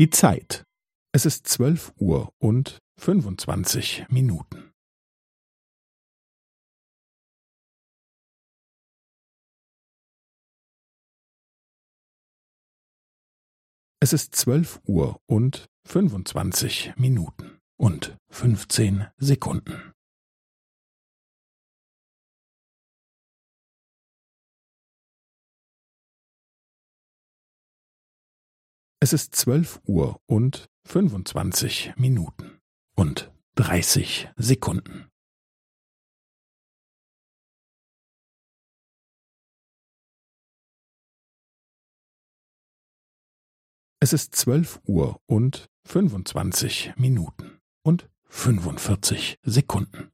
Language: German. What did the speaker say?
Die Zeit. Es ist zwölf Uhr und fünfundzwanzig Minuten. Es ist zwölf Uhr und fünfundzwanzig Minuten und fünfzehn Sekunden. Es ist zwölf Uhr und fünfundzwanzig Minuten und dreißig Sekunden. Es ist zwölf Uhr und fünfundzwanzig Minuten und fünfundvierzig Sekunden.